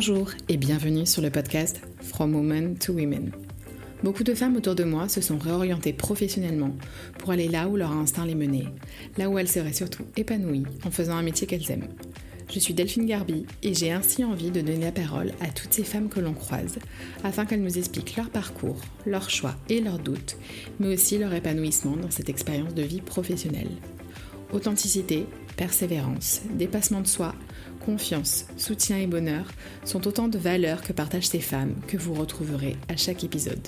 Bonjour et bienvenue sur le podcast From Women to Women. Beaucoup de femmes autour de moi se sont réorientées professionnellement pour aller là où leur instinct les menait, là où elles seraient surtout épanouies en faisant un métier qu'elles aiment. Je suis Delphine Garbi et j'ai ainsi envie de donner la parole à toutes ces femmes que l'on croise afin qu'elles nous expliquent leur parcours, leurs choix et leurs doutes, mais aussi leur épanouissement dans cette expérience de vie professionnelle. Authenticité, persévérance, dépassement de soi, confiance, soutien et bonheur sont autant de valeurs que partagent ces femmes que vous retrouverez à chaque épisode.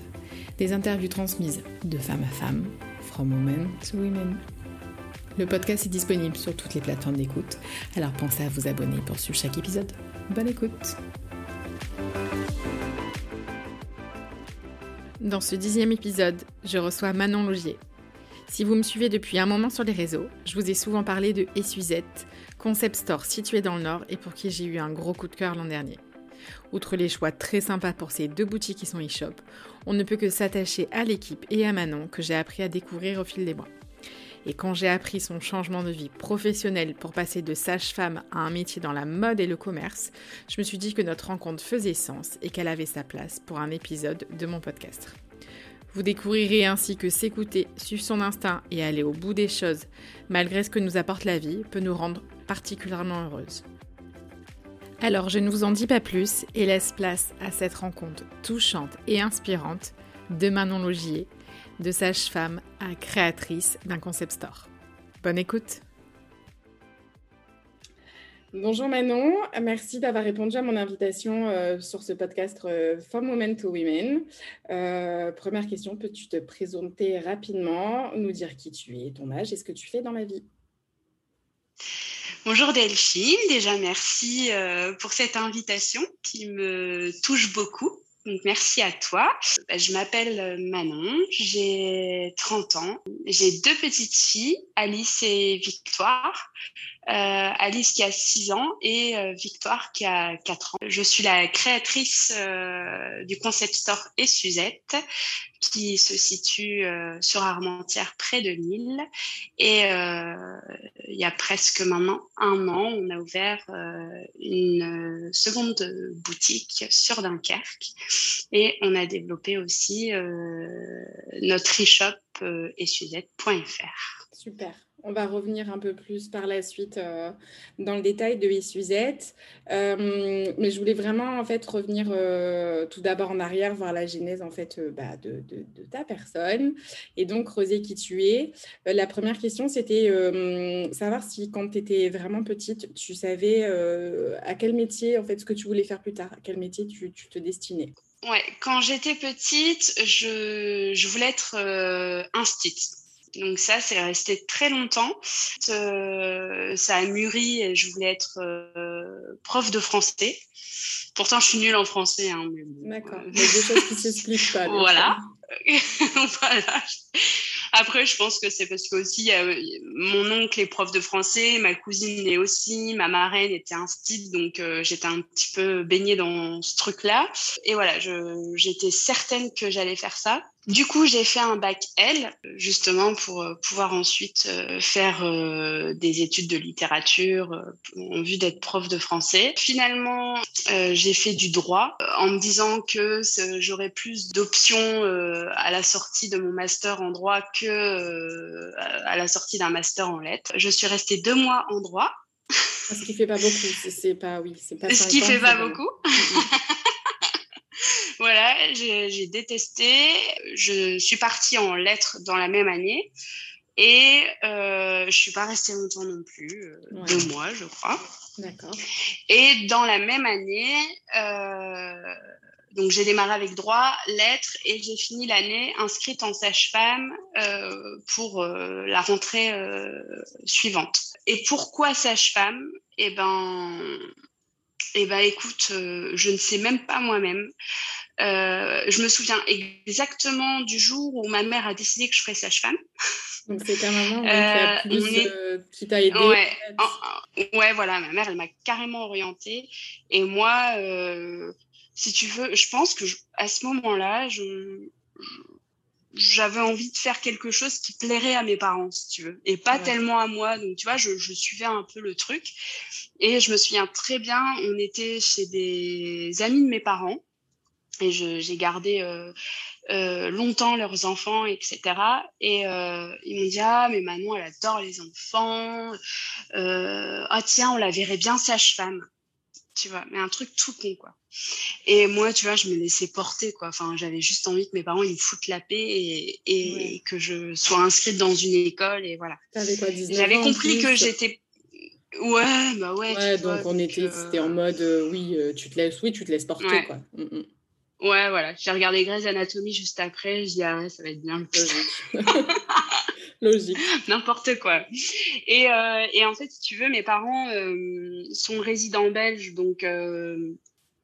Des interviews transmises de femme à femme, from women to women. Le podcast est disponible sur toutes les plateformes d'écoute, alors pensez à vous abonner pour suivre chaque épisode. Bonne écoute Dans ce dixième épisode, je reçois Manon Logier. Si vous me suivez depuis un moment sur les réseaux, je vous ai souvent parlé de Essuizette, concept store situé dans le Nord et pour qui j'ai eu un gros coup de cœur l'an dernier. Outre les choix très sympas pour ces deux boutiques qui sont e-shop, on ne peut que s'attacher à l'équipe et à Manon que j'ai appris à découvrir au fil des mois. Et quand j'ai appris son changement de vie professionnel pour passer de sage-femme à un métier dans la mode et le commerce, je me suis dit que notre rencontre faisait sens et qu'elle avait sa place pour un épisode de mon podcast. Vous découvrirez ainsi que s'écouter, suivre son instinct et aller au bout des choses, malgré ce que nous apporte la vie, peut nous rendre particulièrement heureuses. Alors je ne vous en dis pas plus et laisse place à cette rencontre touchante et inspirante de Manon Logier, de sage-femme à créatrice d'un concept store. Bonne écoute Bonjour Manon, merci d'avoir répondu à mon invitation euh, sur ce podcast euh, From Women to Women. Euh, première question, peux-tu te présenter rapidement, nous dire qui tu es, ton âge et ce que tu fais dans la vie? Bonjour Delphine, déjà merci pour cette invitation qui me touche beaucoup. Donc, merci à toi. Bah, je m'appelle Manon, j'ai 30 ans. J'ai deux petites filles, Alice et Victoire. Euh, Alice qui a 6 ans et euh, Victoire qui a 4 ans. Je suis la créatrice euh, du concept store et Suzette qui se situe sur Armentières près de Lille. Et il y a presque maintenant un an, on a ouvert une seconde boutique sur Dunkerque et on a développé aussi notre e-shop et Suzette.fr. Super. On va revenir un peu plus par la suite euh, dans le détail de Suzette. Euh, mais je voulais vraiment en fait revenir euh, tout d'abord en arrière, voir la genèse en fait bah, de, ta personne et donc creuser qui tu es. la première question, c'était savoir si quand tu étais vraiment petite, tu savais à quel métier en fait ce que tu voulais faire plus tard, à quel métier tu, te destinais? Ouais, quand j'étais petite, je, voulais être instite. Donc ça, c'est resté très longtemps. Euh, ça a mûri et je voulais être euh, prof de français. Pourtant, je suis nulle en français. Hein, D'accord. Il y a des choses qui s'expliquent pas. Voilà. voilà. Après, je pense que c'est parce que aussi mon oncle est prof de français, ma cousine est aussi, ma marraine était un style, donc euh, j'étais un petit peu baignée dans ce truc-là. Et voilà, j'étais certaine que j'allais faire ça. Du coup, j'ai fait un bac L, justement pour euh, pouvoir ensuite euh, faire des études de littérature en vue d'être prof de français. Finalement, j'ai fait du droit en me disant que j'aurais plus d'options à la sortie de mon master en droit que euh, à la sortie d'un master en lettres. Je suis restée deux mois en droit. Ah, ce qui fait pas beaucoup, c'est pas oui, c'est pas. Ce qui fait pas beaucoup. voilà, j'ai détesté. Je suis partie en lettres dans la même année. Et euh, je suis pas restée longtemps non plus, euh, deux mois, je crois. D'accord. Et dans la même année, euh, donc j'ai démarré avec droit, lettres et j'ai fini l'année inscrite en sage-femme euh, pour euh, la rentrée euh, suivante. Et pourquoi sage-femme? Eh ben, eh ben, écoute, je ne sais même pas moi-même. je me souviens exactement du jour où ma mère a décidé que je ferais sage-femme. Donc c'est ta maman qui t'a aidé. Ouais, ouais, voilà, ma mère elle m'a carrément orientée et moi si tu veux, je pense que à ce moment-là, je, j'avais envie de faire quelque chose qui plairait à mes parents, si tu veux, et pas tellement à moi. Donc, tu vois, je, je, suivais un peu le truc. Et je me souviens très bien, on était chez des amis de mes parents. Et j'ai gardé euh, euh, longtemps leurs enfants, etc. Et euh, ils m'ont dit Ah, mais Manon, elle adore les enfants. Euh, ah, tiens, on la verrait bien sage-femme. Tu vois, mais un truc tout con, quoi. Et moi, tu vois, je me laissais porter, quoi. Enfin, j'avais juste envie que mes parents, ils me foutent la paix et, et, que je sois inscrite dans une école. Et voilà. J'avais compris que j'étais. Ouais, bah ouais. Ouais, donc on était, c'était en mode, oui, tu te laisses, oui, tu te laisses porter, quoi. Mm, mm. Ouais, voilà. J'ai regardé Grey's Anatomy juste après. Je dis, ah ouais, ça va être bien. Logique. N'importe quoi. Et, euh, et, en fait, si tu veux, mes parents euh, sont résidents belges. Donc, euh,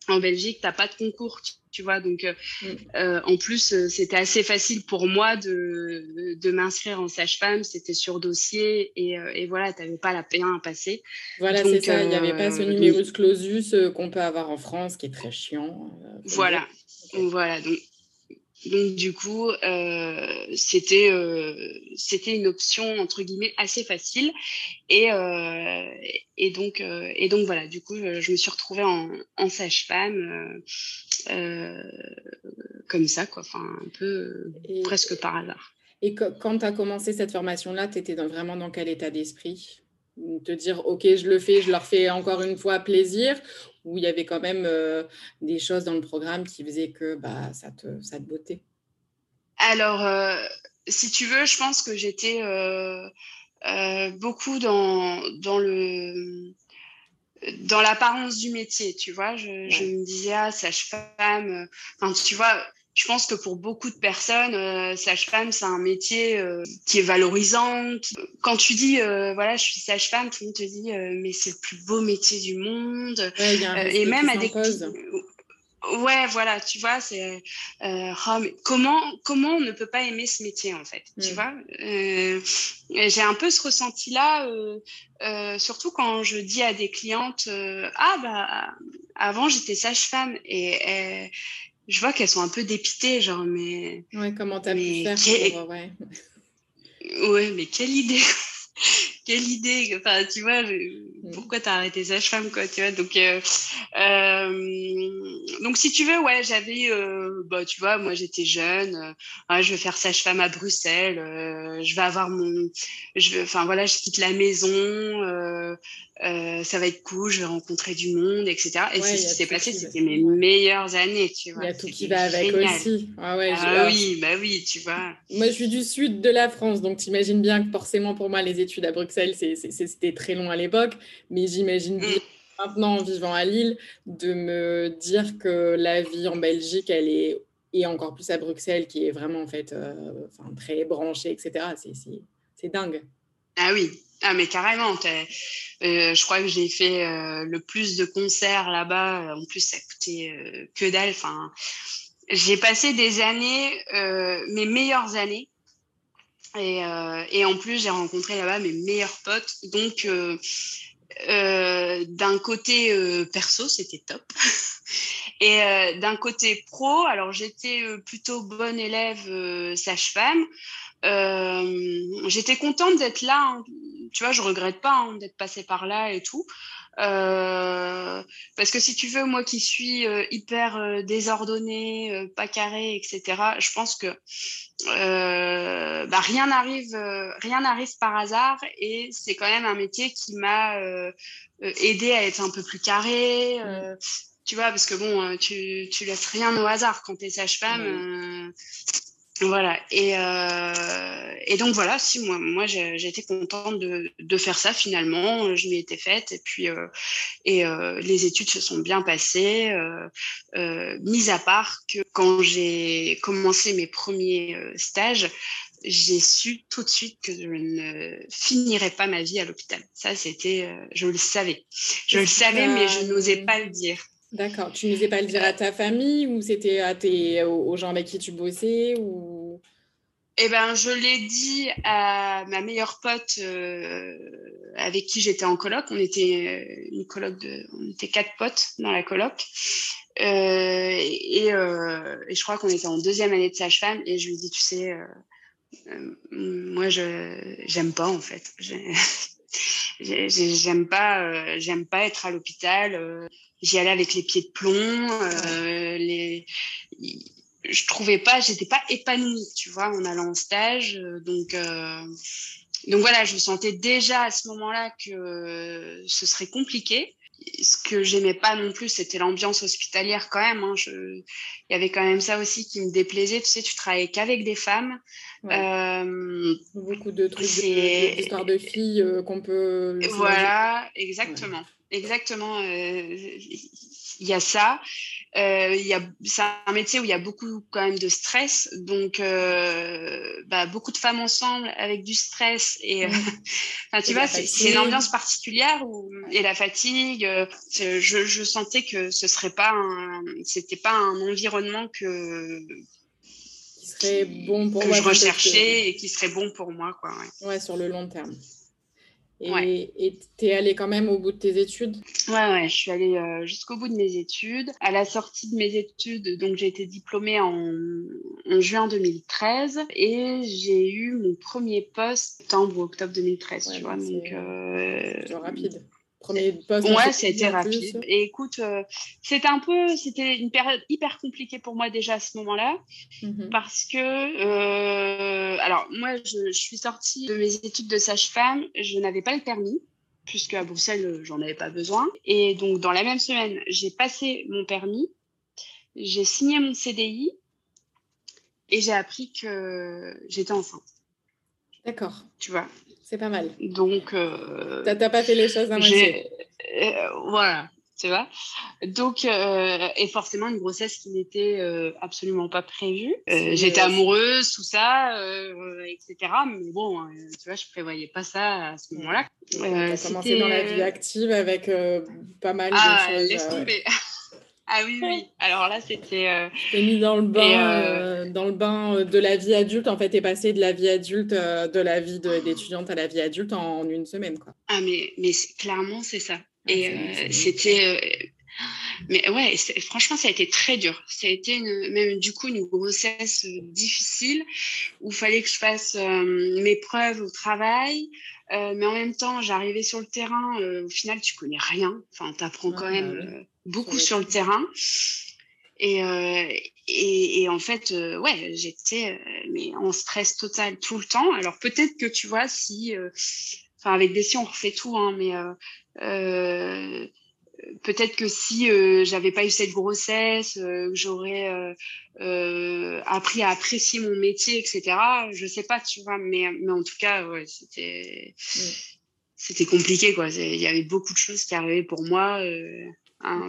en Belgique, tu n'as pas de concours, tu, vois. Donc, mm. en plus, c'était assez facile pour moi de, de m'inscrire en sage-femme. C'était sur dossier et, et voilà, tu n'avais pas la P1 à passer. Voilà, c'est ça. Il n'y avait pas ce numerus clausus qu'on peut avoir en France, qui est très chiant. voilà. Voilà. Donc, donc du coup, euh, c'était euh, c'était une option entre guillemets assez facile et euh, et donc et donc voilà. Du coup, je me suis retrouvée en, en sage-femme comme ça quoi. Enfin un peu presque par hasard. Et quand tu as commencé cette formation-là, tu étais dans, vraiment dans quel état d'esprit? Te dire, OK, je le fais, je leur fais encore une fois plaisir? Où il y avait quand même euh, des choses dans le programme qui faisaient que bah, ça, te, ça te bottait Alors, euh, si tu veux, je pense que j'étais euh, beaucoup dans, dans le dans l'apparence du métier, tu vois. Je, je me disais, ah, sage-femme, enfin, tu vois, je pense que pour beaucoup de personnes, euh, sage-femme, c'est un métier euh, qui est valorisant. Quand tu dis, euh, voilà, je suis sage-femme, tout le monde te dit, mais c'est le plus beau métier du monde. et même à des Ouais, voilà, tu vois, c'est oh, comment comment on ne peut pas aimer ce métier en fait, tu mm. vois. J'ai un peu ce ressenti là, surtout quand je dis à des clientes, ah bah avant j'étais sage-femme et je vois qu'elles sont un peu dépitées, genre, mais. Ouais, comment t'as pu faire pour... ouais. ouais, mais quelle idée quelle idée enfin tu vois mm. pourquoi t'as arrêté sage-femme quoi tu vois donc euh, euh, donc si tu veux ouais j'avais euh, bah tu vois moi j'étais jeune je vais faire sage-femme à Bruxelles je vais avoir mon je enfin voilà je quitte la maison ça va être cool, je vais rencontrer du monde, etc. Et c'est ce qui s'est passé, c'était mes meilleures années, tu vois. Il y a tout qui va avec aussi. Ah, ouais, ah oui, bah oui, tu vois. Moi, je suis du sud de la France, donc t'imagines bien que forcément pour moi, les études à Bruxelles, c'était très long à l'époque, mais j'imagine bien mm. maintenant, en vivant à Lille, de me dire que la vie en Belgique, elle est, et encore plus à Bruxelles, qui est vraiment en fait euh, très branchée, etc. C'est dingue. Ah oui, ah, mais carrément. Euh, je crois que j'ai fait euh, le plus de concerts là-bas. En plus, ça coûtait que dalle. Enfin, j'ai passé des années, mes meilleures années. Et, et en plus, j'ai rencontré là-bas mes meilleurs potes. Donc, d'un côté perso, c'était top. Et d'un côté pro, alors j'étais plutôt bonne élève sage-femme. Euh, j'étais contente d'être là. Hein. Tu vois, je regrette pas hein, d'être passée par là et tout. Euh, parce que si tu veux, moi qui suis euh, hyper euh, désordonnée, pas carré, etc., je pense que bah, rien n'arrive, rien n'arrive par hasard et c'est quand même un métier qui m'a aidé à être un peu plus carré. Mmh. tu vois, parce que bon, tu, tu laisses rien au hasard quand tu es sage-femme. Voilà. Et, euh, et donc voilà, si moi, moi j'ai été contente de, de, faire ça finalement. Je m'y étais faite et puis euh, et euh, les études se sont bien passées. Euh, euh, mis à part que quand j'ai commencé mes premiers stages, j'ai su tout de suite que je ne finirais pas ma vie à l'hôpital. Ça, c'était, je le savais. Je le savais, mais je n'osais pas le dire. D'accord. Tu n'osais pas le dire à ta famille ou c'était à tes, aux gens avec qui tu bossais ou... Eh ben, je l'ai dit à ma meilleure pote euh, avec qui j'étais en coloc. On était une coloc on était quatre potes dans la coloc. et, je crois qu'on était en deuxième année de sage-femme et je lui dis, tu sais, moi, je j'aime pas en fait. J'aime pas, j'aime pas être à l'hôpital. J'y allais avec les pieds de plomb. les, je trouvais pas, j'étais pas épanouie, tu vois, en allant en stage. Donc, donc voilà, je sentais déjà à ce moment-là que ce serait compliqué. Ce que j'aimais pas non plus, c'était l'ambiance hospitalière quand même. Hein. Il y avait quand même ça aussi qui me déplaisait. Tu sais, tu travaillais qu'avec des femmes. Euh, Beaucoup de trucs, d'histoires de, filles euh, qu'on peut. Voilà, exactement. Exactement. Euh, il y a ça. Euh, il y a, c'est un métier où il y a beaucoup quand même de stress, donc euh, bah, beaucoup de femmes ensemble avec du stress et, enfin, tu vois, c'est, une ambiance particulière où, et la fatigue. je, je, sentais que ce serait pas, un, c'était pas un environnement que qui serait bon pour que je recherchais et qui serait bon pour moi, quoi. Ouais, ouais sur le long terme. Et tu es allée quand même au bout de tes études? Ouais, ouais, je suis allée euh, jusqu'au bout de mes études. À la sortie de mes études, donc j'ai été diplômée en, en, juin 2013 et j'ai eu mon premier poste septembre ou octobre 2013, tu vois. Donc, euh, rapide. Premier poste. Ouais, c'était rapide. Et écoute, euh, c'était un peu, c'était une période hyper compliquée pour moi déjà à ce moment-là, mmh parce que, euh, alors moi, je, suis sortie de mes études de sage-femme, je n'avais pas le permis puisque à Bruxelles, j'en avais pas besoin. Et donc, dans la même semaine, j'ai passé mon permis, j'ai signé mon CDI et j'ai appris que j'étais enceinte. D'accord. Tu vois? C'est pas mal. Donc. Euh, T'as pas fait les choses à moitié. Euh, voilà, tu vois. Donc, euh, et forcément, une grossesse qui n'était euh, absolument pas prévue. J'étais amoureuse, tout ça, etc. Mais bon, tu vois, je prévoyais pas ça à ce moment-là. T'as commencé dans la vie active avec pas mal ah, de choses. Laisse tomber. Ah oui, oui. Alors là, c'était. Euh... mis dans le bain, euh, euh, dans le bain euh, de la vie adulte. En fait, t'es passé de la vie adulte, de la vie d'étudiante à la vie adulte en, une semaine, quoi. Ah mais mais clairement c'est ça. Ah, et c'était. Mais ouais, franchement, ça a été très dur. Ça a été une, même du coup une grossesse difficile où il fallait que je fasse mes preuves au travail. Mais en même temps, j'arrivais sur le terrain. au final, tu connais rien. Enfin, tu apprends quand même beaucoup sur le terrain. Et, euh, et, et, en fait, euh, ouais, j'étais euh, mais en stress total tout le temps. Alors peut-être que tu vois, si, enfin avec des si on refait tout, hein, mais peut-être que si j'avais pas eu cette grossesse, j'aurais appris à apprécier mon métier, etc. Je sais pas, tu vois, mais, mais en tout cas, ouais, c'était c'était compliqué, quoi. Il y avait beaucoup de choses qui arrivaient pour moi. Ah,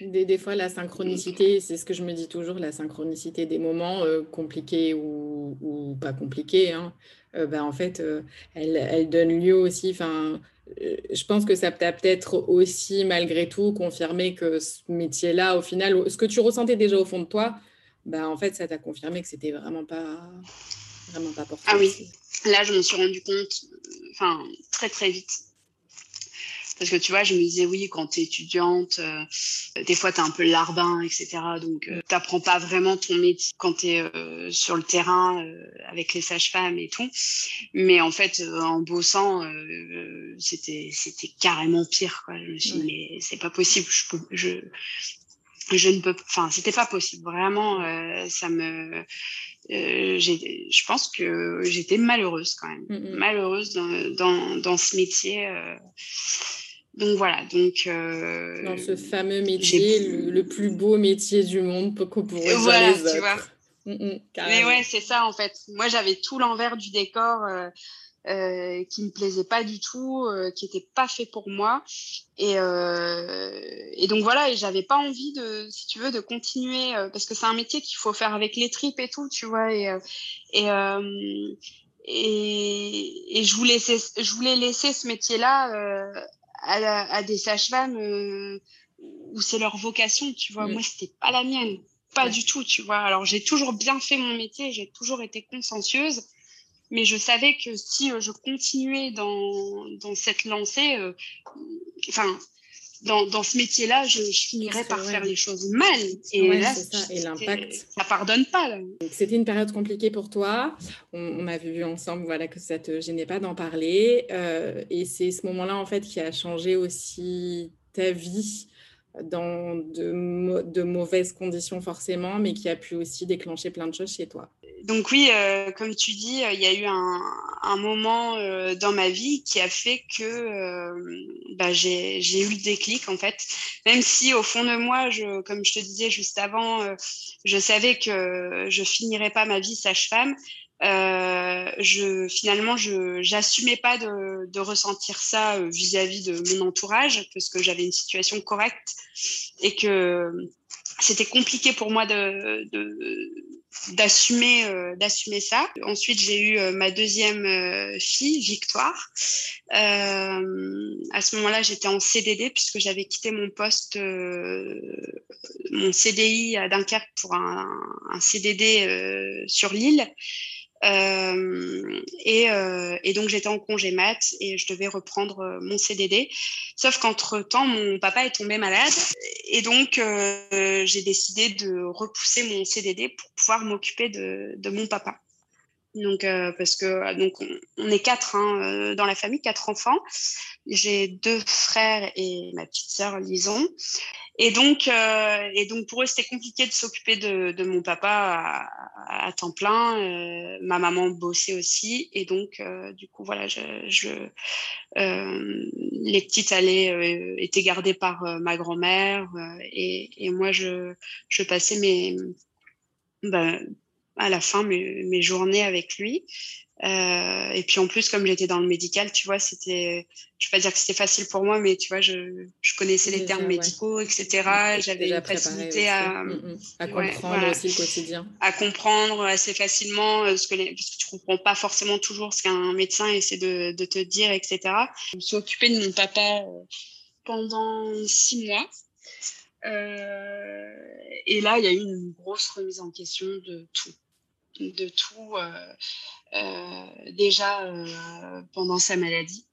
des, des, fois, la synchronicité, c'est ce que je me dis toujours, la synchronicité des moments euh, compliqués ou, ou, pas compliqués, hein, euh, ben, en fait, euh, elle, elle, donne lieu aussi, enfin, je pense que ça t'a peut-être aussi, malgré tout, confirmé que ce métier-là, au final, ce que tu ressentais déjà au fond de toi, ben, en fait, ça t'a confirmé que c'était vraiment pas, vraiment pas pour Ah oui, là, je me suis rendu compte, enfin, très, très vite parce que tu vois, je me disais, oui, quand tu es étudiante, euh, des fois, tu es un peu larbin, etc. Donc, euh, tu n'apprends pas vraiment ton métier quand tu es euh, sur le terrain avec les sages-femmes et tout. Mais en fait, en bossant, c'était c'était carrément pire. Quoi. Je me suis dit, mais c'est pas possible. Je, peux, je, je ne peux enfin c'était pas possible vraiment ça me euh, je pense que j'étais malheureuse quand même mmh malheureuse dans, dans, dans, ce métier donc voilà, donc... Euh, Dans ce fameux métier, le, plus beau métier du monde qu'on pourrait voilà, tu vois. Mm, mm, Mais ouais, c'est ça en fait. Moi, j'avais tout l'envers du décor euh, euh, qui me plaisait pas du tout, euh, qui était pas fait pour moi. Et, euh, et donc voilà, et j'avais pas envie de, si tu veux, de continuer parce que c'est un métier qu'il faut faire avec les tripes et tout, tu vois. Et, et, et, et je voulais, je voulais laisser ce métier-là à, des sages-femmes euh, où c'est leur vocation, tu vois. Mm. Moi, c'était pas la mienne, pas du tout, tu vois. Alors, j'ai toujours bien fait mon métier, j'ai toujours été consciencieuse, mais je savais que si euh, je continuais dans, dans cette lancée, euh, enfin, dans, dans ce métier-là, je, finirais par faire les choses mal. Et là, ça. Et l'impact. Ça pardonne pas. C'était une période compliquée pour toi. On, a vu ensemble voilà, que ça te gênait pas d'en parler. Euh, et c'est ce moment-là, en fait, qui a changé aussi ta vie dans de, de, mauvaises conditions forcément, mais qui a pu aussi déclencher plein de choses chez toi. Donc oui, euh, comme tu dis, il y a eu un, un moment euh, dans ma vie qui a fait que euh, bah, j'ai eu le déclic en fait. Même si au fond de moi, je, comme je te disais juste avant, je savais que je finirais pas ma vie sage-femme. Euh, je finalement je j'assumais pas de, de, ressentir ça euh, vis-à-vis de mon entourage parce que j'avais une situation correcte et que c'était compliqué pour moi d'assumer euh, d'assumer ça. Ensuite, j'ai eu euh, ma deuxième fille, Victoire. Euh, à ce moment-là, j'étais en CDD puisque j'avais quitté mon poste, mon CDI à Dunkerque pour un, un CDD sur l'île. Euh, et, euh, et, donc j'étais en congé mat et je devais reprendre euh, mon CDD. Sauf qu'entre temps, mon papa est tombé malade et donc j'ai décidé de repousser mon CDD pour pouvoir m'occuper de, mon papa. Donc euh, parce que donc on, est quatre hein, dans la famille, quatre enfants. J'ai deux frères et ma petite sœur Lison. Et donc, euh, et donc pour eux, c'était compliqué de s'occuper de, de, mon papa à, à temps plein. Euh, ma maman bossait aussi, et donc euh, du coup voilà, je, je euh, les petites allaient euh, étaient gardées par euh, ma grand-mère, et, et, moi je, je passais mes ben, à la fin mes, mes journées avec lui. Euh, et puis en plus, comme j'étais dans le médical, tu vois, c'était, je vais pas dire que c'était facile pour moi, mais tu vois, je, je connaissais les termes médicaux, etc. J'avais une facilité à, mm, mm. à comprendre aussi le quotidien. À comprendre assez facilement euh, ce que les, parce que tu comprends pas forcément toujours ce qu'un médecin essaie de, de te dire, etc. Je me suis occupée de mon papa euh, pendant six mois. Euh, et là, il y a eu une grosse remise en question de tout de tout euh, euh, déjà euh, pendant sa maladie.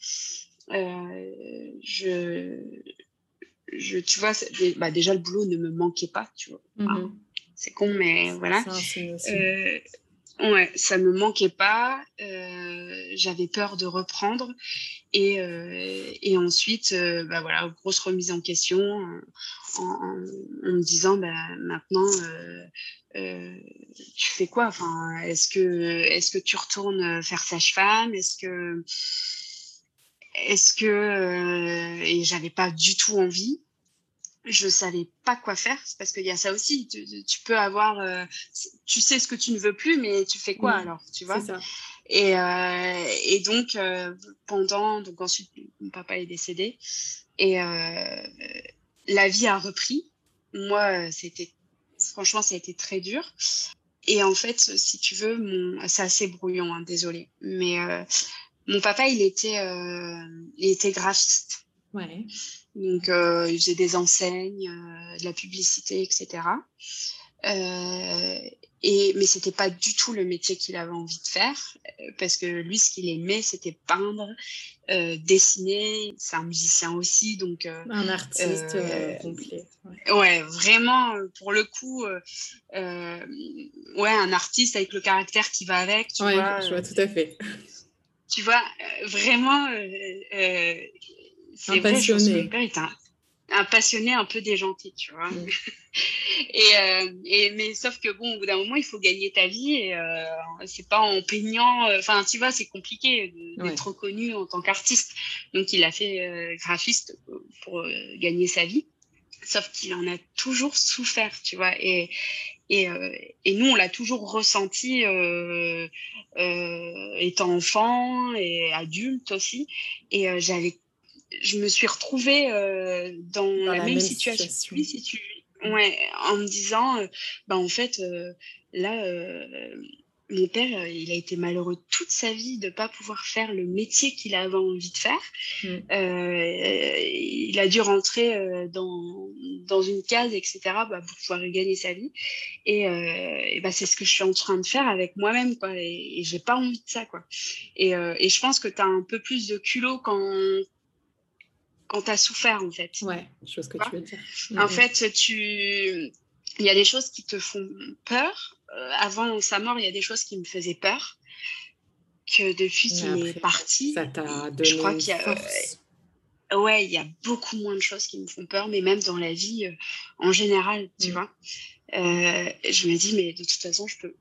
je, je, tu vois, bah déjà le boulot ne me manquait pas, tu vois. Mm-hmm. c'est con, mais voilà. Ouais, ça me manquait pas. Euh, J'avais peur de reprendre et, euh, et ensuite, euh, bah voilà, grosse remise en question en, en, en me disant, bah maintenant, euh, tu fais quoi? Enfin, est-ce que est-ce que tu retournes faire sage-femme Est-ce que est-ce que et j'avais pas du tout envie je savais pas quoi faire parce qu'il y a ça aussi. Tu, tu peux avoir euh, tu sais ce que tu ne veux plus mais tu fais quoi alors tu vois? ça. et euh, et donc euh, pendant donc ensuite mon papa est décédé et la vie a repris. Moi c'était franchement ça a été très dur. Et en fait si tu veux mon c'est assez brouillon hein, désolé mais mon papa il était il était graphiste. Ouais donc, euh, il faisait des enseignes, euh, de la publicité, etc. Euh, et, mais c'était pas du tout le métier qu'il avait envie de faire, euh, parce que lui, ce qu'il aimait, c'était peindre, euh, dessiner. C'est un musicien aussi, donc euh, un artiste complet. Ouais. ouais. vraiment, pour le coup, ouais, un artiste avec le caractère qui va avec. Tu ouais, vois, je vois tout à fait. Tu vois, vraiment un passionné. Vrai, un, un, passionné un peu déjanté, tu vois. Mm. et, euh, et, mais sauf que bon, au bout d'un moment, il faut gagner ta vie et euh, c'est pas en peignant. Euh, enfin, tu vois, c'est compliqué d'être ouais. reconnu en tant qu'artiste. Donc, il a fait euh, graphiste pour gagner sa vie. Sauf qu'il en a toujours souffert, tu vois. Et, et, et nous, on l'a toujours ressenti étant enfant et adulte aussi. Et j'avais je me suis retrouvée euh, dans, dans, la, la même, même, situation, situation. Ouais, en me disant, euh, bah, en fait, euh, là, euh, mon père, il a été malheureux toute sa vie de ne pas pouvoir faire le métier qu'il avait envie de faire. Mm. il a dû rentrer dans, dans une case, etc., bah, pour pouvoir gagner sa vie. Et, et bah, c'est ce que je suis en train de faire avec moi-même, quoi. Et, et j'ai pas envie de ça, quoi. Et, et je pense que tu as un peu plus de culot quand quand tu as souffert, en fait. Ouais, chose que tu veux dire. En fait, tu... il y a des choses qui te font peur. Euh, avant sa mort, il y a des choses qui me faisaient peur. Que depuis qu'il est parti, ça t'a donné je crois qu'il y a. Euh, ouais, il y a beaucoup moins de choses qui me font peur, mais même dans la vie euh, en général, tu mm. vois. je me dis, mais de toute façon, je peux,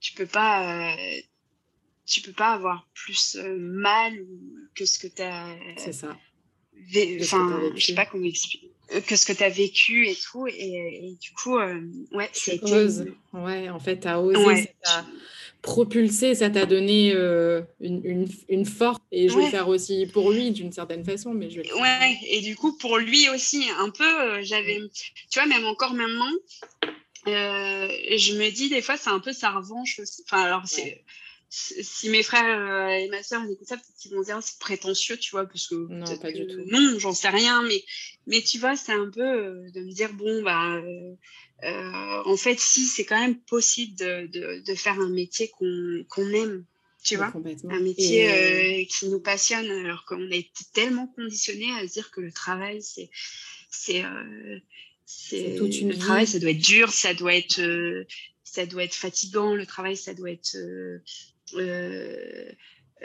tu peux pas, tu peux pas avoir plus mal que ce que tu as. C'est ça enfin, je sais pas comment expliquer euh, que ce que tu as vécu et tout. Et, du coup, euh, ouais, c'est. Ouais, en fait, tu as osé, ça t'a propulsé, ça t'a donné euh, une, une, une, force. Et je vais le faire aussi pour lui d'une certaine façon. Mais je Ouais, et du coup, pour lui aussi, un peu, j'avais. Tu vois, même encore maintenant, je me dis des fois, c'est un peu sa revanche aussi. Enfin, alors, c'est si mes frères euh, et ma soeur écoutent ça, peut-être qu'ils vont dire c'est prétentieux, tu vois, parce que non, pas du tout. Non, j'en sais rien, mais mais tu vois, c'est un peu euh, de me dire bon bah euh, en fait si c'est quand même possible de, de, de faire un métier qu'on qu'on aime, tu vois, un métier qui nous passionne, alors qu'on a été tellement conditionné à se dire que le travail c'est c'est c'est toute une le travail, ça doit être dur, ça doit être ça doit être fatigant, le travail, ça doit être euh,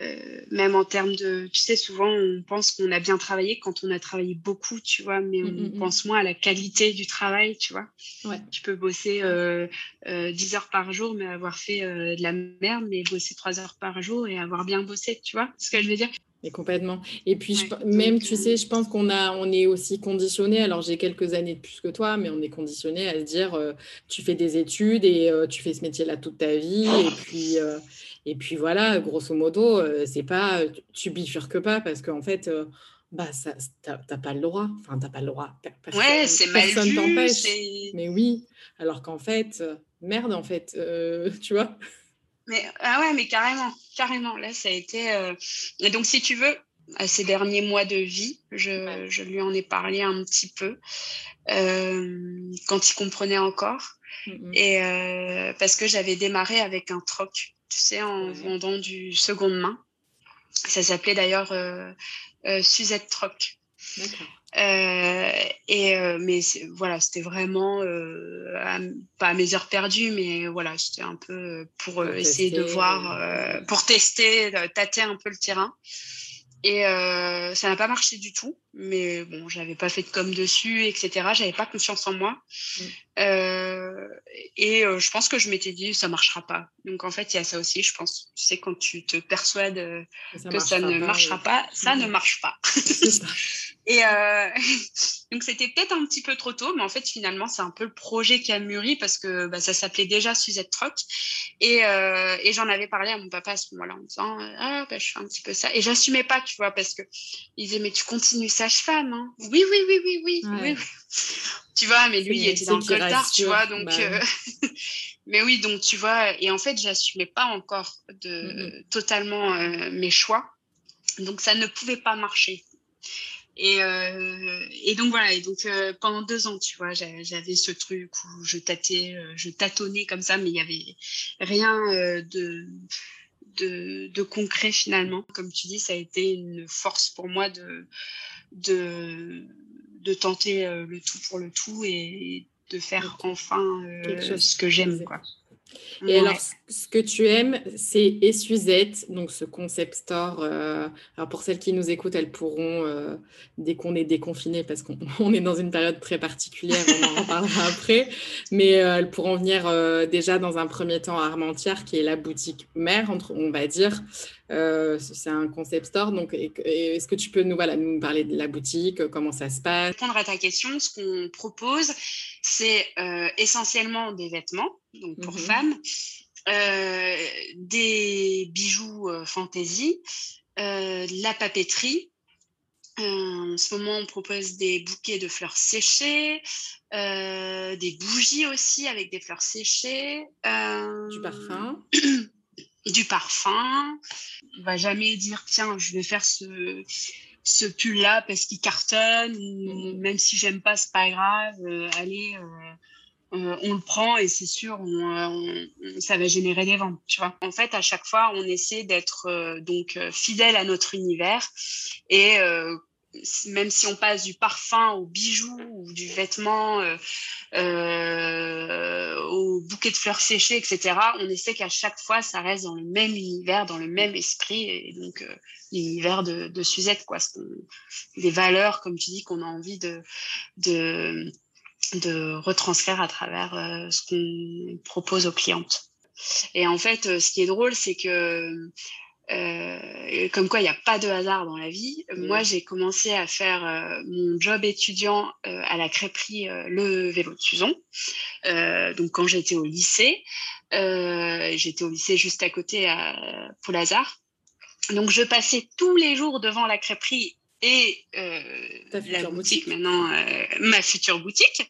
euh, même en termes de, tu sais, souvent on pense qu'on a bien travaillé quand on a travaillé beaucoup, tu vois, mais on mm, mm, mm. pense moins à la qualité du travail, tu vois. Ouais. Tu peux bosser euh, 10 heures par jour, mais avoir fait de la merde, mais bosser 3 heures par jour et avoir bien bossé, tu vois ce que je veux dire? Mais complètement. Et puis, même, tu sais, je pense qu'on a, on est aussi conditionné. Alors, j'ai quelques années de plus que toi, mais on est conditionné à se dire, tu fais des études et tu fais ce métier-là toute ta vie. Et puis, et puis voilà, grosso modo, euh, c'est pas tu bifurques pas parce qu'en fait, euh, bah ça, t'as pas le droit. Enfin, t'as pas le droit. ouais, c'est mal vu. t'empêche. Mais oui, alors qu'en fait, euh, merde, en fait, tu vois. Mais ah ouais, mais carrément, carrément. Là, ça a été. Et donc, si tu veux, à ces derniers mois de vie, je, je lui en ai parlé un petit peu quand il comprenait encore. Mmh Et parce que j'avais démarré avec un troc tu sais, en vendant du seconde main. Ça s'appelait d'ailleurs euh, euh, Suzette Troc. Euh, et mais voilà, c'était vraiment pas à mes heures perdues, mais voilà, c'était un peu pour, essayer de voir, pour tester, tâter un peu le terrain. Et ça n'a pas marché du tout. Mais bon, j'avais pas fait de com dessus, etc. J'avais pas confiance en moi. Mm. Euh, et euh, je pense que je m'étais dit, ça marchera pas. Donc en fait, il y a ça aussi, je pense. Tu sais, quand tu te persuades que ça ne marchera pas, ça ne marche pas. Et euh, donc c'était peut-être un petit peu trop tôt, mais en fait finalement c'est un peu le projet qui a mûri parce que bah, ça s'appelait déjà Suzette Troc et, euh, et j'en avais parlé à mon papa à ce moment-là en disant ah bah, je fais un petit peu ça et j'assumais pas tu vois parce que il disait mais tu continues sage-femme hein. Oui oui oui oui oui, oui, tu vois mais lui il était dans le coltard tu vois donc bah euh... mais oui donc tu vois et en fait j'assumais pas encore de totalement euh, mes choix. Donc ça ne pouvait pas marcher. Et, euh, et donc voilà, et donc euh, pendant deux ans, tu vois, j'avais ce truc où je tâtais, je tâtonnais comme ça, mais il y avait rien de, de, de concret finalement. Comme tu dis, ça a été une force pour moi de, de, de tenter le tout pour le tout et de faire enfin ce que j'aime, quoi. Et alors, ce que tu aimes, c'est Essuzette, donc ce concept store. Euh, alors, pour celles qui nous écoutent, elles pourront, euh, dès qu'on est déconfiné, parce qu'on est dans une période très particulière, on en parlera après, mais euh, elles pourront venir déjà dans un premier temps à Armentières, qui est la boutique mère, on va dire. c'est un concept store. Donc, est-ce que tu peux nous, voilà, nous parler de la boutique, comment ça se passe? Pour répondre à ta question, ce qu'on propose, c'est essentiellement des vêtements donc pour mmh femmes, euh, des bijoux euh, fantaisie, euh, la papeterie. en ce moment, on propose des bouquets de fleurs séchées, des bougies aussi avec des fleurs séchées. du parfum. du parfum. On va jamais dire, tiens, je vais faire ce, ce pull-là parce qu'il cartonne, mmh même si j'aime pas, c'est pas grave. allez, euh, on le prend et c'est sûr, on, ça va générer des ventes, tu vois. En fait, à chaque fois, on essaie d'être euh, donc euh, fidèle à notre univers et même si on passe du parfum au bijou ou du vêtement euh, euh, au bouquet de fleurs séchées, etc., on essaie qu'à chaque fois, ça reste dans le même univers, dans le même esprit, et donc euh, l'univers de, Suzette, quoi. Des valeurs, comme tu dis, qu'on a envie de, de retranscrire à travers euh, ce qu'on propose aux clientes. Et en fait, euh, ce qui est drôle, c'est que euh, comme quoi il n'y a pas de hasard dans la vie. Mmh. Moi, j'ai commencé à faire euh, mon job étudiant euh, à la crêperie Le Vélo de Suzon. donc, quand j'étais au lycée, j'étais au lycée juste à côté à Poulazar. Donc, je passais tous les jours devant la crêperie et la boutique, maintenant, ma future boutique.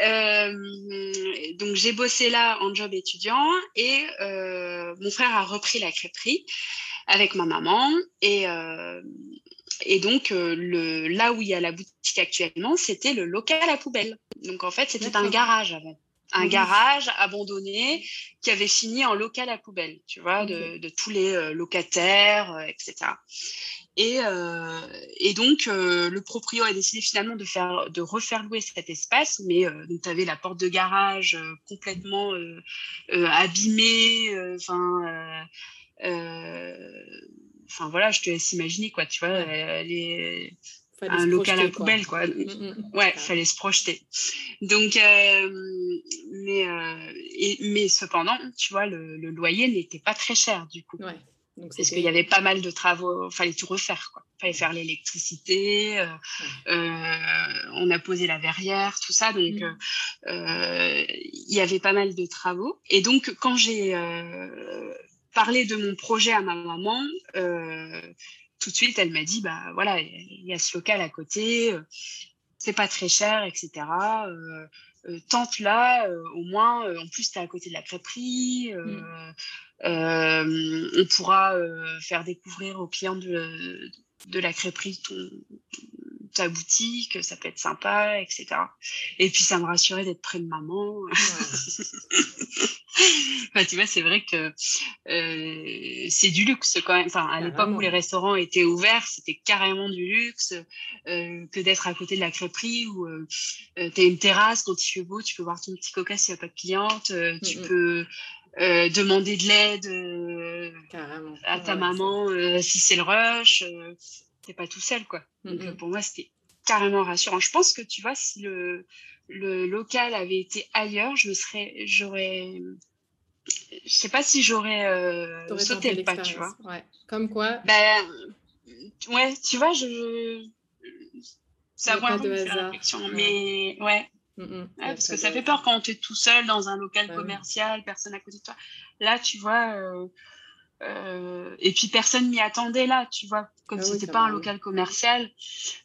donc, j'ai bossé là en job étudiant et mon frère a repris la crêperie avec ma maman. Et, euh, et donc, euh, le, là où il y a la boutique actuellement, c'était le local à poubelle. Donc, en fait, c'était un garage avant. Un garage abandonné qui avait fini en local à poubelle, tu vois, de, de, tous les euh, locataires, etc. Et, euh, et, donc, euh, le proprio a décidé finalement de, faire, de refaire louer cet espace, mais euh, tu avais la porte de garage complètement abîmée, enfin euh, enfin voilà, je te laisse imaginer quoi, tu vois, les un local à poubelle quoi. Mm, mm, mm. ouais, fallait se projeter. Donc, euh, mais euh, et, mais cependant, tu vois, le, le loyer n'était pas très cher du coup. Ouais. Donc, parce qu'il y avait pas mal de travaux, fallait tout refaire quoi. Fallait faire l'électricité, euh, euh, on a posé la verrière, tout ça, donc il y avait pas mal de travaux. Et donc quand j'ai parler de mon projet à ma maman, euh, tout de suite, elle m'a dit, bah voilà, il y a ce local à côté, euh, c'est pas très cher, etc. Euh, euh, tente là, euh, au moins, en plus, tu es à côté de la crêperie, mm. on pourra faire découvrir aux clients de, de la crêperie ton, ta boutique, ça peut être sympa, etc. Et puis ça me rassurait d'être près de maman. tu vois, c'est vrai que euh, c'est du luxe quand même. Enfin, à l'époque où les restaurants étaient ouverts, c'était carrément du luxe euh, que d'être à côté de la crêperie où euh, tu as une terrasse, quand il fait beau, tu peux voir ton petit coca s'il n'y a pas de cliente, euh, tu mm, peux euh, demander de l'aide à ta maman si c'est le rush t'es pas tout seul, quoi. Donc, pour moi, c'était carrément rassurant. Je pense que, tu vois, si le, le local avait été ailleurs, je me serais, j'aurais, je sais pas si j'aurais euh, sauté le pas, tu vois. Ouais. Comme quoi Ben, ouais, tu vois, je, ça va de réflexion, mais ouais. parce que ça fait peur quand tu es tout seul dans un local bah commercial, personne à côté de toi. Là, tu vois, euh, euh, et puis personne m'y attendait là, tu vois, comme ah c'était pas un local commercial,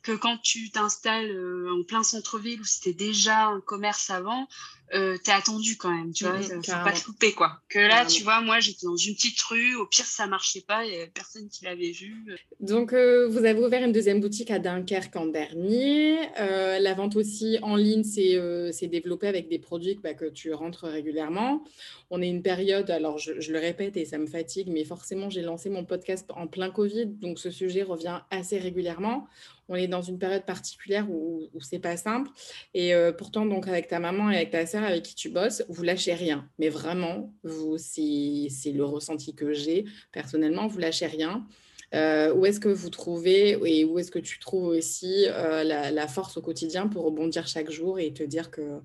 que quand tu t'installes euh, en plein centre-ville où c'était déjà un commerce avant, euh, t'es attendu quand même, tu vois, mmh, faut pas te louper quoi. Que là, tu vois, moi j'étais dans une petite rue, au pire ça marchait pas, il y avait personne qui l'avait vu. Donc euh, vous avez ouvert une deuxième boutique à Dunkerque en dernier. Euh, la vente aussi en ligne s'est développée avec des produits bah, que tu rentres régulièrement. On est une période, alors je, je le répète et ça me fatigue, mais forcément j'ai lancé mon podcast en plein Covid, donc ce sujet revient assez régulièrement on est dans une période particulière où, où c'est pas simple. Et euh, pourtant, donc avec ta maman et avec ta sœur avec qui tu bosses, vous lâchez rien. Mais vraiment, vous, c'est le ressenti que j'ai personnellement, vous lâchez rien. Euh, où est-ce que vous trouvez et où est-ce que tu trouves aussi euh, la, force au quotidien pour rebondir chaque jour et te dire que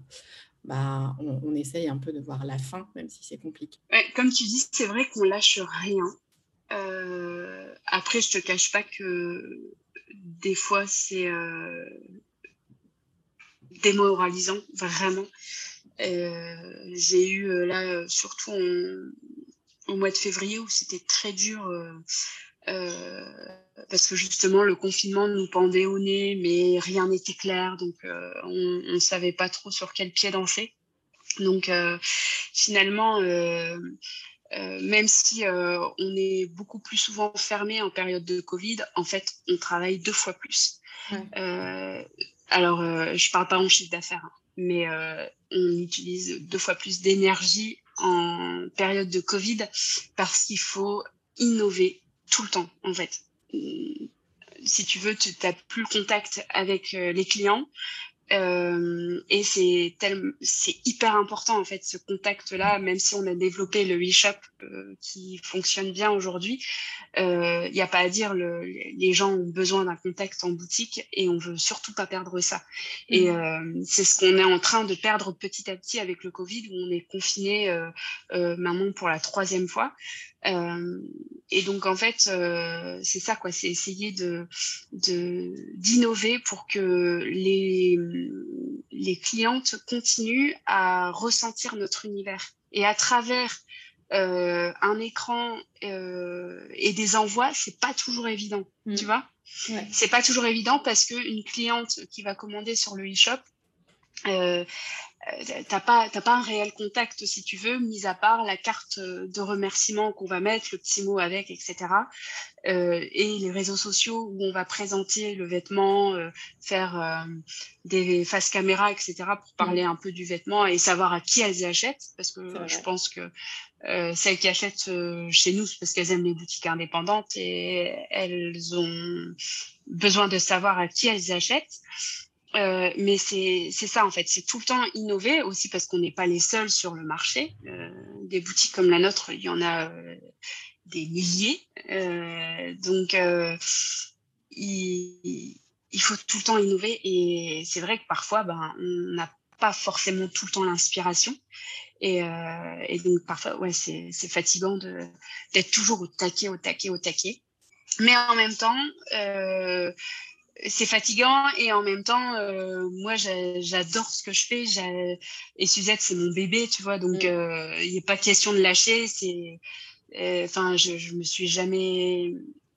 bah, on, essaye un peu de voir la fin, même si c'est compliqué? comme tu dis, c'est vrai qu'on lâche rien. Après, je te cache pas que des fois, c'est euh, démoralisant, vraiment. Euh, j'ai eu euh, là, surtout au mois de février, où c'était très dur. parce que justement le confinement nous pendait au nez, mais rien n'était clair, donc on ne savait pas trop sur quel pied danser. Donc finalement, euh, même si euh, on est beaucoup plus souvent fermé en période de Covid, en fait, on travaille deux fois plus. Euh, alors, je parle pas en chiffre d'affaires, hein, mais on utilise deux fois plus d'énergie en période de Covid parce qu'il faut innover tout le temps, en fait. si tu veux, tu n'as plus le contact avec les clients. Euh, et c'est c'est hyper important en fait ce contact là même si on a développé le e-shop qui fonctionne bien aujourd'hui. Il euh, n'y a pas à dire le, les gens ont besoin d'un contact en boutique et on veut surtout pas perdre ça. Et mmh. c'est ce qu'on est en train de perdre petit à petit avec le Covid où on est confiné maintenant pour la troisième fois. Euh, et donc en fait, euh, c'est ça quoi, c'est essayer de d'innover pour que les les clientes continuent à ressentir notre univers. Et à travers euh, un écran euh, et des envois, c'est pas toujours évident, mmh. tu vois? Ouais. C'est pas toujours évident parce que une cliente qui va commander sur le e-shop, euh, euh, t'as pas t'as pas un réel contact si tu veux mis à part la carte de remerciement qu'on va mettre le petit mot avec etc euh, et les réseaux sociaux où on va présenter le vêtement euh, faire euh, des face caméra etc pour parler un peu du vêtement et savoir à qui elles achètent parce que je pense que celles qui achètent chez nous parce qu'elles aiment les boutiques indépendantes et elles ont besoin de savoir à qui elles achètent euh, mais c'est ça en fait, c'est tout le temps innover aussi parce qu'on n'est pas les seuls sur le marché. Euh, des boutiques comme la nôtre, il y en a euh, des milliers. Euh, donc il, il, faut tout le temps innover et c'est vrai que parfois ben, on n'a pas forcément tout le temps l'inspiration. Et, et, donc parfois ouais, c'est fatigant d'être toujours au taquet, au taquet, au taquet. Mais en même temps, euh, c'est fatigant et en même temps, euh, moi, j'adore ce que je fais. Et Suzette, c'est mon bébé, tu vois, donc mm. euh, il n'est pas question de lâcher. C'est, euh, enfin, je, je me suis jamais.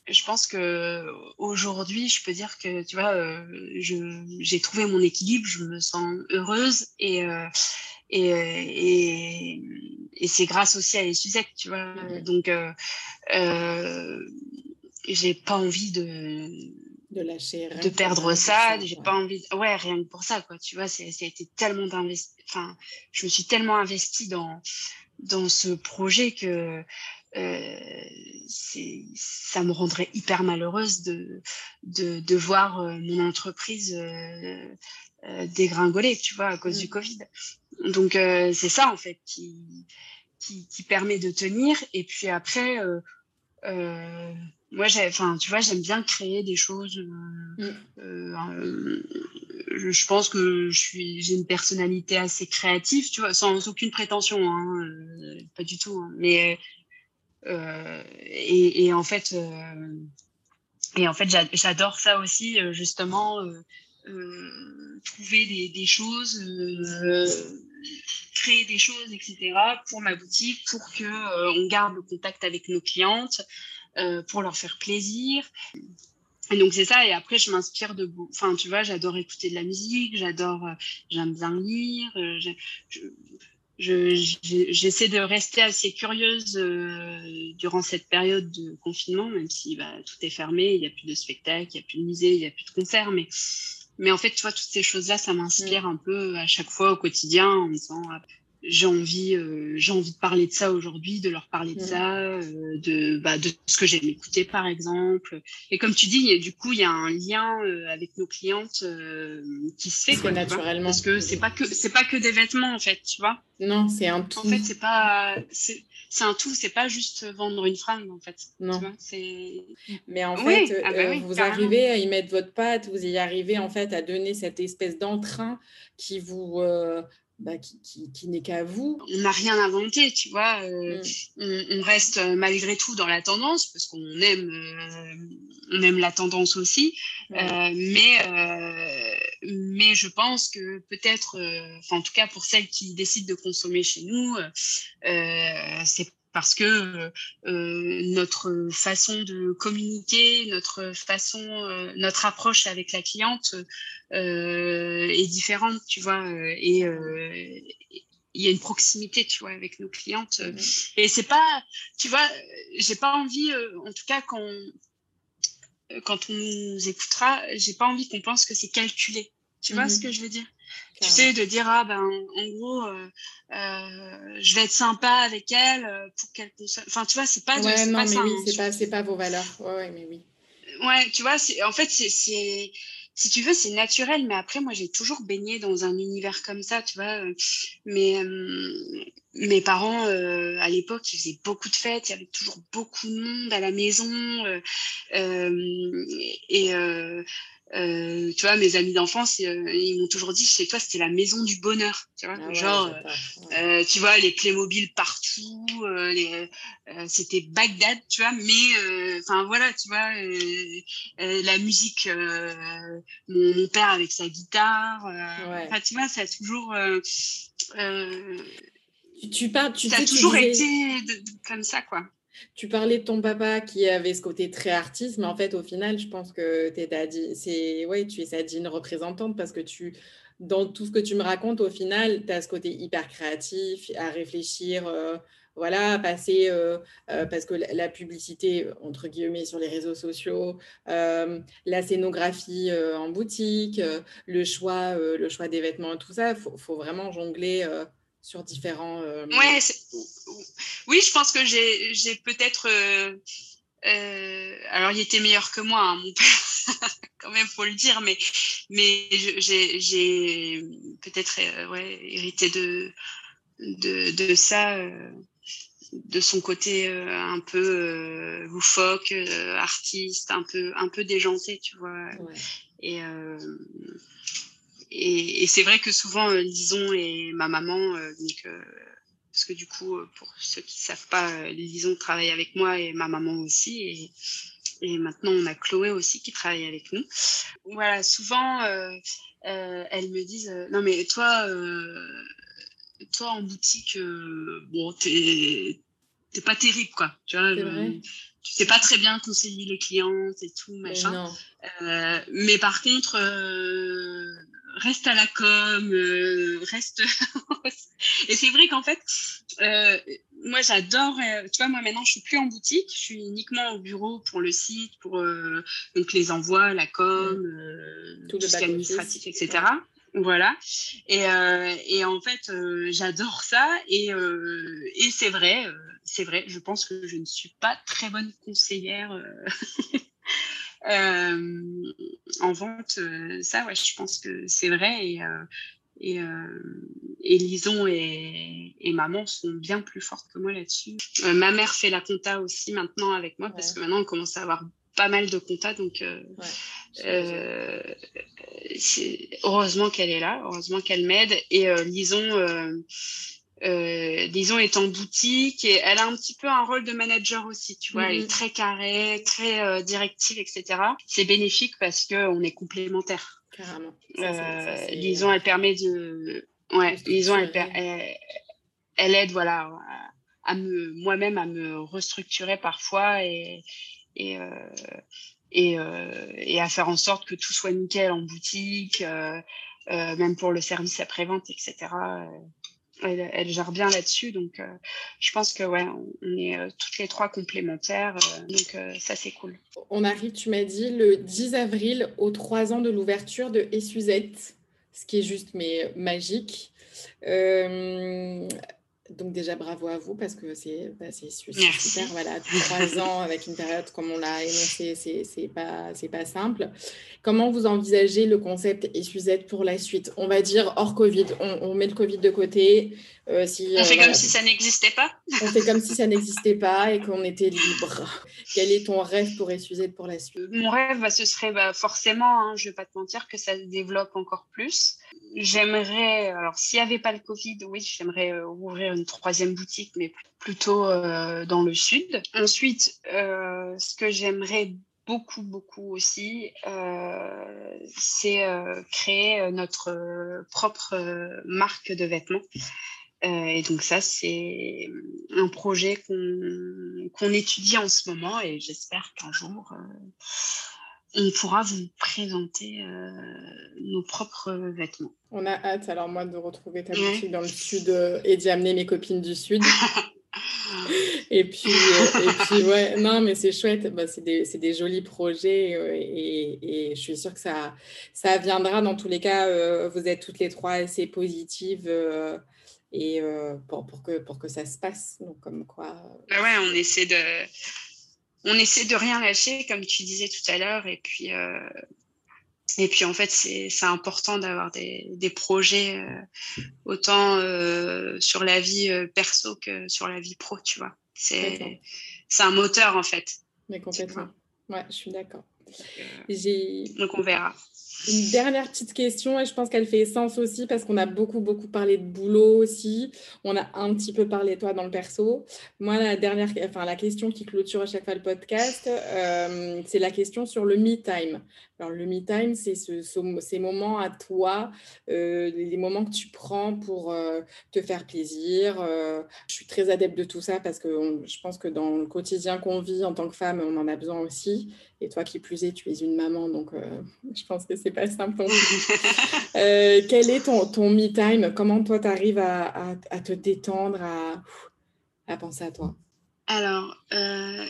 Je pense que aujourd'hui, je peux dire que, tu vois, j'ai trouvé mon équilibre. Je me sens heureuse et et, et, et c'est grâce aussi à Suzette, tu vois. Mm. Donc, euh, j'ai pas envie de de lâcher de perdre ça, j'ai pas envie ouais rien que pour ça quoi tu vois c'est ça a été tellement d'investi enfin je me suis tellement investie dans dans ce projet que euh, c'est ça me rendrait hyper malheureuse de de, de voir euh, mon entreprise euh, euh, dégringoler tu vois à cause du mmh. Covid donc euh, c'est ça en fait qui, qui, qui permet de tenir et puis après euh, moi, enfin, tu vois, j'aime bien créer des choses. Euh, mm. euh, je, pense que je suis, j'ai une personnalité assez créative, tu vois, sans aucune prétention, hein, pas du tout. Hein, mais et, et, en fait, et en fait, j'adore ça aussi, justement, trouver des, choses créer des choses, etc., pour ma boutique, pour que on garde le contact avec nos clientes, euh, pour leur faire plaisir. Et donc c'est ça. Et après, je m'inspire de, enfin, tu vois, j'adore écouter de la musique, j'adore, euh, j'aime bien lire. Euh, j'essaie de rester assez curieuse durant cette période de confinement, même si bah, tout est fermé, il n'y a plus de spectacles, il n'y a plus de musée, il n'y a plus de concerts, mais mais en fait, tu vois, toutes ces choses-là, ça m'inspire mm. un peu à chaque fois au quotidien en me disant, j'ai envie, euh, j'ai envie de parler de ça aujourd'hui, de leur parler de mm. ça, euh, de, bah, de ce que j'aime écouter par exemple. Et comme tu dis, du coup, il y a un lien euh, avec nos clientes qui se fait quoi, naturellement. Parce que c'est pas que c'est pas que des vêtements en fait, tu vois. Non, c'est un tout. En fait, c'est pas c'est un tout, c'est pas juste vendre une fringue en fait. Non. Mais en fait, ah bah vous arrivez à y mettre votre patte, vous y arrivez en fait à donner cette espèce d'entrain qui vous bah, qui, qui, n'est qu'à vous. On n'a rien inventé, tu vois. Euh, mm. on, reste euh, malgré tout dans la tendance parce qu'on aime, euh, on aime la tendance aussi. mais, mais je pense que peut-être, en tout cas pour celles qui décident de consommer chez nous, c'est parce que euh, notre façon de communiquer, notre façon, euh, notre approche avec la cliente euh, est différente, tu vois. Et il y a une proximité, tu vois, avec nos clientes. Mmh. Et c'est pas, tu vois, j'ai pas envie, en tout cas quand quand on nous écoutera, j'ai pas envie qu'on pense que c'est calculé. Tu vois ce mmh. que je veux dire? Tu sais, de dire, ah ben, en gros, euh, euh, je vais être sympa avec elle euh, pour qu'elle consomme. Enfin, tu vois, c'est pas. Ouais, non, mais oui, c'est pas, c'est pas vos valeurs. Ouais, ouais, mais oui. ouais, tu vois, en fait, c'est si tu veux, c'est naturel, mais après, moi, j'ai toujours baigné dans un univers comme ça, tu vois. Mais mes parents, euh, à l'époque, ils faisaient beaucoup de fêtes, il y avait toujours beaucoup de monde à la maison. Euh, et euh, tu vois, mes amis d'enfance, euh, ils m'ont toujours dit, chez toi, c'était la maison du bonheur. Tu vois, ah genre, euh, tu vois, les Playmobil partout, les, c'était Bagdad, tu vois, mais, enfin, voilà, tu vois, la musique, mon, père avec sa guitare, enfin, tu vois, ça a toujours. tu, tu parles, tu ça a toujours été comme ça, quoi. Tu parlais de ton papa qui avait ce côté très artiste, mais en fait, au final, je pense que es c'est, ouais, tu es sa digne représentante parce que tu, dans tout ce que tu me racontes, au final, tu as ce côté hyper créatif, à réfléchir, euh, voilà, à passer, euh, euh, parce que la, publicité, entre guillemets, sur les réseaux sociaux, la scénographie en boutique, le, choix, le choix des vêtements, tout ça, il faut, vraiment jongler sur différents. Euh, ouais, oui, je pense que j'ai peut-être. Euh, euh, alors, il était meilleur que moi, hein, mon père, quand même, faut le dire, mais, mais j'ai peut-être ouais, hérité de, de, de ça, de son côté un peu loufoque, artiste, un peu, un peu déjanté, tu vois. Ouais. Et et, c'est vrai que souvent, euh, Lison et ma maman, euh, euh, parce que du coup, pour ceux qui ne savent pas, Lison travaille avec moi et ma maman aussi. Et, et maintenant, on a Chloé aussi qui travaille avec nous. Voilà, souvent, elles me disent Non, mais toi, toi en boutique, bon, t'es pas terrible, quoi. Tu vois, tu sais pas très bien conseiller les clientes et tout, machin. mais par contre, reste à la com, euh, reste. et c'est vrai qu'en fait, euh, moi j'adore. Euh, tu vois, moi maintenant je suis plus en boutique, je suis uniquement au bureau pour le site, pour donc les envois, la com, mmh. tout, le ce administratif, etc. Voilà. Et, et en fait, j'adore ça. Et, et c'est vrai, c'est vrai. Je pense que je ne suis pas très bonne conseillère. Euh, en vente, euh, ça, ouais, je pense que c'est vrai. Et, euh, et, et Lison et, et, maman sont bien plus fortes que moi là-dessus. ma mère fait la compta aussi maintenant avec moi parce que maintenant on commence à avoir pas mal de compta donc heureusement qu'elle est là heureusement qu'elle m'aide et Lison euh, disons, est en boutique et elle a un petit peu un rôle de manager aussi, tu vois, elle est mhm. très carrée, très euh, directive, etc. C'est bénéfique parce qu'on est complémentaires. Carrément. Euh, disons, elle permet de... Ouais, disons, elle, elle, elle, aide, voilà, à me, moi-même à me restructurer parfois et, et, euh, et, euh, et, à faire en sorte que tout soit nickel en boutique, euh, même pour le service après-vente, etc elle, gère bien là-dessus. Donc, euh, je pense que ouais, on est euh, toutes les trois complémentaires. Euh, donc, ça, c'est cool. On arrive, tu m'as dit, le 10 avril aux trois ans de l'ouverture de Essuzette, ce qui est juste mais magique. Donc déjà bravo à vous parce que c'est bah, super. Voilà, trois ans avec une période comme on l'a énoncé, c'est pas c'est pas simple. Comment vous envisagez le concept et Suzette pour la suite? On va dire hors Covid. On, met le Covid de côté. Euh, si, on fait euh, comme si ça n'existait pas. on fait comme si ça n'existait pas et qu'on était libre. Quel est ton rêve pour Suzette pour la suite? Mon rêve, bah, ce serait bah, forcément, hein, je vais pas te mentir, que ça se développe encore plus j'aimerais, alors s'il n'y avait pas le Covid, oui, j'aimerais euh, ouvrir une troisième boutique, mais plutôt euh, dans le sud. Ensuite, euh, ce que j'aimerais beaucoup, beaucoup aussi, c'est créer notre propre marque de vêtements. Et donc ça, c'est un projet qu'on étudie en ce moment et j'espère qu'un jour, on pourra vous présenter euh, nos propres vêtements. On a hâte, alors moi, de retrouver ta boutique dans le sud euh, et d'y amener mes copines du sud. et, puis, euh, et puis, ouais, non, mais c'est chouette. Bah, c'est des, des, jolis projets et, et, je suis sûre que ça, ça viendra. Dans tous les cas, vous êtes toutes les trois assez positives et pour, pour, que, pour que ça se passe. Donc, comme quoi. Bah ouais, on essaie de on essaie de rien lâcher, comme tu disais tout à l'heure. Et puis, et puis en fait, c'est important d'avoir des, des, projets autant sur la vie perso que sur la vie pro, tu vois. C'est un moteur en fait. Mais complètement. Ouais, je suis d'accord. Donc on verra. Une dernière petite question, et je pense qu'elle fait sens aussi parce qu'on a beaucoup, beaucoup parlé de boulot aussi. On a un petit peu parlé toi dans le perso. Moi, la dernière, enfin, la question qui clôture à chaque fois le podcast, euh, c'est la question sur le me time. Alors, le me time, c'est ce, ces moments à toi, euh, les moments que tu prends pour euh, te faire plaisir. je suis très adepte de tout ça parce que je pense que dans le quotidien qu'on vit en tant que femme, on en a besoin aussi. Et toi qui plus es, tu es une maman, donc je pense que c'est pas simple. quel est ton, ton me time? Comment toi, tu arrives à, à, te détendre, à, à penser à toi? Alors,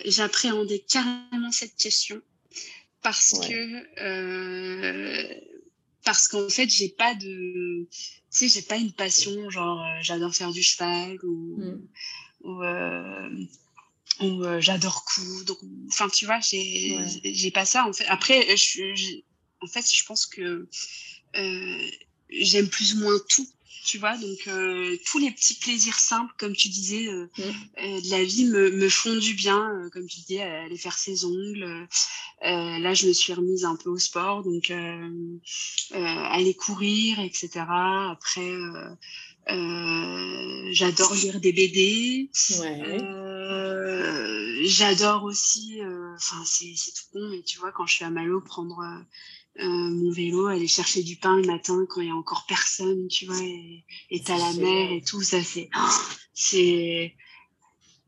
j'appréhendais carrément cette question parce que euh, parce qu'en fait j'ai pas de tu sais j'ai pas une passion genre euh, j'adore faire du cheval ou mm. ou, euh, ou j'adore coudre enfin tu vois j'ai j'ai pas ça en fait. Après je, en fait je pense que j'aime plus ou moins tout tu vois. Donc, euh, tous les petits plaisirs simples, comme tu disais, euh, mm. euh, de la vie me, me font du bien. comme tu disais, aller faire ses ongles. là, je me suis remise un peu au sport, donc aller courir, etc. Après, j'adore lire des BD. j'adore aussi, enfin, c'est tout con, mais tu vois, quand je suis à Malo, prendre euh, mon vélo, aller chercher du pain le matin quand il y a encore personne, tu vois, et t'as la mer et tout, ça c'est, oh, c'est,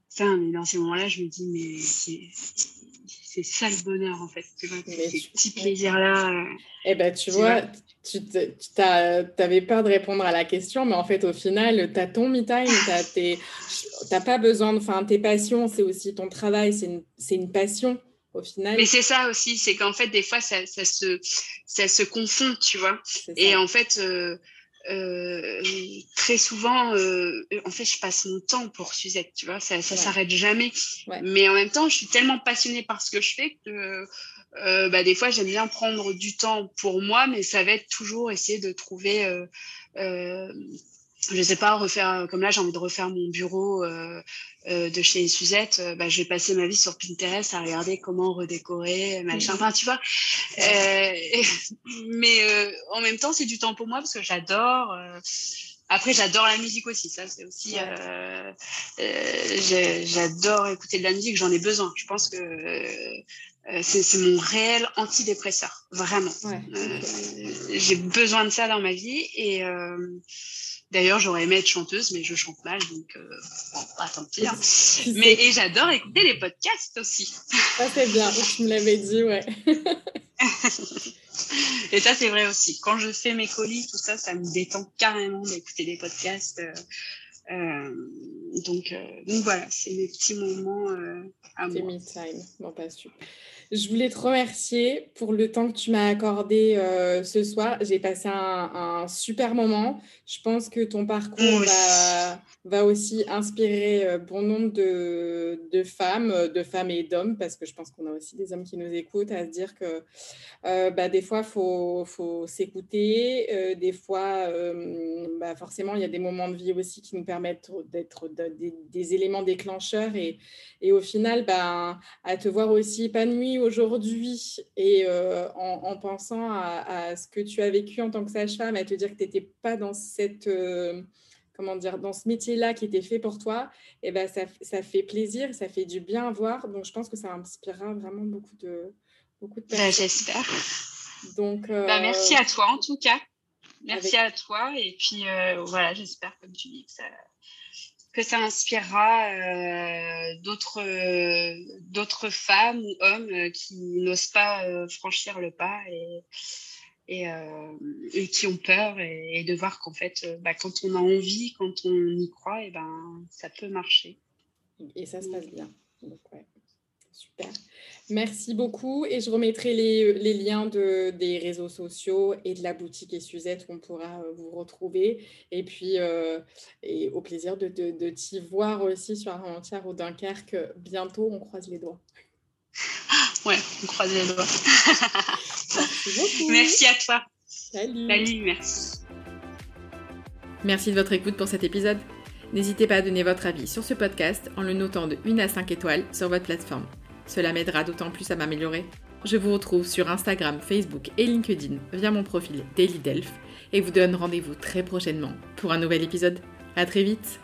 ça, mais dans ces moments-là, je me dis, mais c'est ça le bonheur en fait, tu vois, ces petits plaisirs-là. Euh, eh ben, tu, vois, tu avais peur de répondre à la question, mais en fait, au final, tu as ton me time, tu n'as pas besoin, enfin, tes passions, c'est aussi ton travail, c'est une, une passion final. Mais c'est ça aussi, c'est qu'en fait, des fois, ça, ça, se, ça se confond, tu vois. Et en fait, euh, euh, très souvent, euh, en fait, je passe mon temps pour Suzette, tu vois, ça, ça s'arrête jamais. Mais en même temps, je suis tellement passionnée par ce que je fais que bah, des fois, j'aime bien prendre du temps pour moi, mais ça va être toujours essayer de trouver je sais pas, refaire, comme là, j'ai envie de refaire mon bureau euh, euh, de chez Suzette, euh, bah, je vais passer ma vie sur Pinterest à regarder comment redécorer, machin, enfin, tu vois. mais en même temps, c'est du temps pour moi parce que j'adore. Après, j'adore la musique aussi, ça, c'est aussi. j'adore écouter de la musique, j'en ai besoin. Je pense que c'est mon réel antidépresseur, vraiment. J'ai besoin de ça dans ma vie et D'ailleurs, j'aurais aimé être chanteuse, mais je chante mal, donc euh, bon, pas tant pis. Hein. Mais et j'adore écouter les podcasts aussi. Ça c'est bien, tu me l'avais dit, ouais. et ça c'est vrai aussi. Quand je fais mes colis, tout ça, ça me détend carrément d'écouter des podcasts. Euh, euh, donc, donc voilà, c'est mes petits moments à moi. me time, bon pas super. Je voulais te remercier pour le temps que tu m'as accordé euh, ce soir. J'ai passé un, super moment. Je pense que ton parcours va, aussi inspirer euh, bon nombre de, femmes, de femmes et d'hommes, parce que je pense qu'on a aussi des hommes qui nous écoutent, à se dire que euh, bah, des fois, il faut, s'écouter. des fois, bah, forcément, il y a des moments de vie aussi qui nous permettent d'être des, éléments déclencheurs. Et, et au final, bah, à te voir aussi épanouie aujourd'hui et euh, en, pensant à, ce que tu as vécu en tant que sage-femme, à te dire que tu n'étais pas dans cette euh, comment dire dans ce métier-là qui était fait pour toi, et eh ben ça, ça, fait plaisir, ça fait du bien à voir. Donc je pense que ça inspirera vraiment beaucoup de beaucoup de bah, J'espère. Donc euh, bah, merci à toi en tout cas. Merci à toi et puis voilà, j'espère comme tu dis que ça que ça inspirera euh, d'autres d'autres femmes ou hommes euh, qui n'osent pas euh, franchir le pas et, et, qui ont peur et, de voir qu'en fait bah, quand on a envie quand on y croit et ben ça peut marcher. Et ça se passe bien super Merci beaucoup et je remettrai les, les liens de, des réseaux sociaux et de la boutique et Suzette où on pourra euh, vous retrouver. Et puis, euh, et au plaisir de, de, de t'y voir aussi sur Armentières ou Dunkerque bientôt. On croise les doigts. Ouais, on croise les doigts. Merci beaucoup. Merci à toi. Salut. Salut, merci. Merci de votre écoute pour cet épisode. N'hésitez pas à donner votre avis sur ce podcast en le notant de 1 à 5 étoiles sur votre plateforme. Cela m'aidera d'autant plus à m'améliorer. Je vous retrouve sur Instagram, Facebook et LinkedIn via mon profil Daily Delph et vous donne rendez-vous très prochainement pour un nouvel épisode. À très vite